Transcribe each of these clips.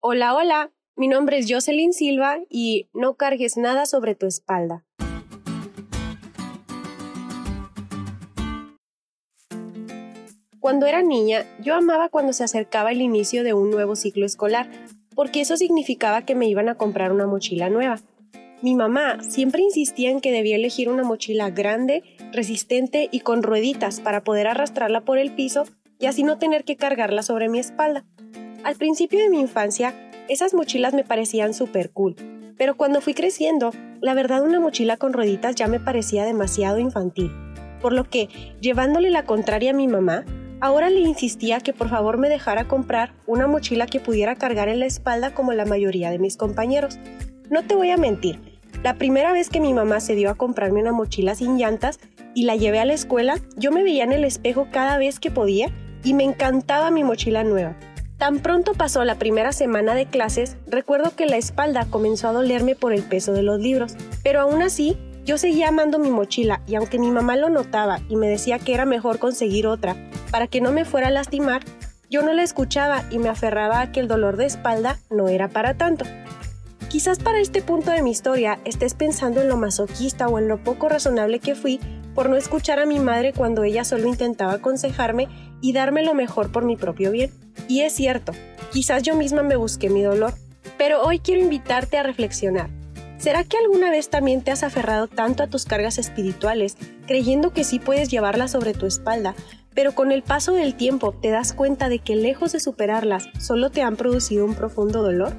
Hola, hola, mi nombre es Jocelyn Silva y no cargues nada sobre tu espalda. Cuando era niña, yo amaba cuando se acercaba el inicio de un nuevo ciclo escolar, porque eso significaba que me iban a comprar una mochila nueva. Mi mamá siempre insistía en que debía elegir una mochila grande, resistente y con rueditas para poder arrastrarla por el piso y así no tener que cargarla sobre mi espalda. Al principio de mi infancia, esas mochilas me parecían súper cool, pero cuando fui creciendo, la verdad una mochila con rueditas ya me parecía demasiado infantil, por lo que, llevándole la contraria a mi mamá, ahora le insistía que por favor me dejara comprar una mochila que pudiera cargar en la espalda como la mayoría de mis compañeros. No te voy a mentir, la primera vez que mi mamá se dio a comprarme una mochila sin llantas y la llevé a la escuela, yo me veía en el espejo cada vez que podía y me encantaba mi mochila nueva. Tan pronto pasó la primera semana de clases, recuerdo que la espalda comenzó a dolerme por el peso de los libros, pero aún así yo seguía amando mi mochila y aunque mi mamá lo notaba y me decía que era mejor conseguir otra para que no me fuera a lastimar, yo no la escuchaba y me aferraba a que el dolor de espalda no era para tanto. Quizás para este punto de mi historia estés pensando en lo masoquista o en lo poco razonable que fui por no escuchar a mi madre cuando ella solo intentaba aconsejarme y darme lo mejor por mi propio bien. Y es cierto, quizás yo misma me busqué mi dolor, pero hoy quiero invitarte a reflexionar. ¿Será que alguna vez también te has aferrado tanto a tus cargas espirituales, creyendo que sí puedes llevarlas sobre tu espalda, pero con el paso del tiempo te das cuenta de que lejos de superarlas, solo te han producido un profundo dolor?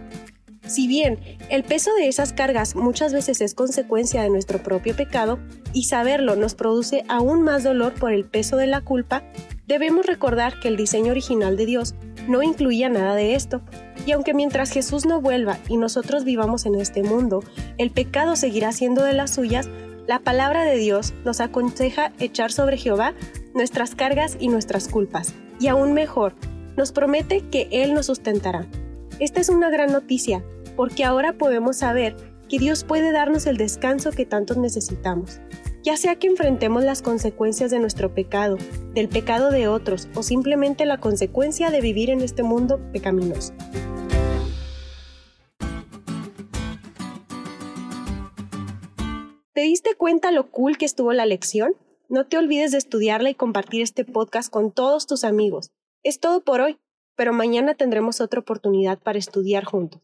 Si bien el peso de esas cargas muchas veces es consecuencia de nuestro propio pecado y saberlo nos produce aún más dolor por el peso de la culpa, debemos recordar que el diseño original de Dios no incluía nada de esto. Y aunque mientras Jesús no vuelva y nosotros vivamos en este mundo, el pecado seguirá siendo de las suyas, la palabra de Dios nos aconseja echar sobre Jehová nuestras cargas y nuestras culpas. Y aún mejor, nos promete que Él nos sustentará. Esta es una gran noticia, porque ahora podemos saber que Dios puede darnos el descanso que tanto necesitamos ya sea que enfrentemos las consecuencias de nuestro pecado, del pecado de otros o simplemente la consecuencia de vivir en este mundo pecaminoso. ¿Te diste cuenta lo cool que estuvo la lección? No te olvides de estudiarla y compartir este podcast con todos tus amigos. Es todo por hoy, pero mañana tendremos otra oportunidad para estudiar juntos.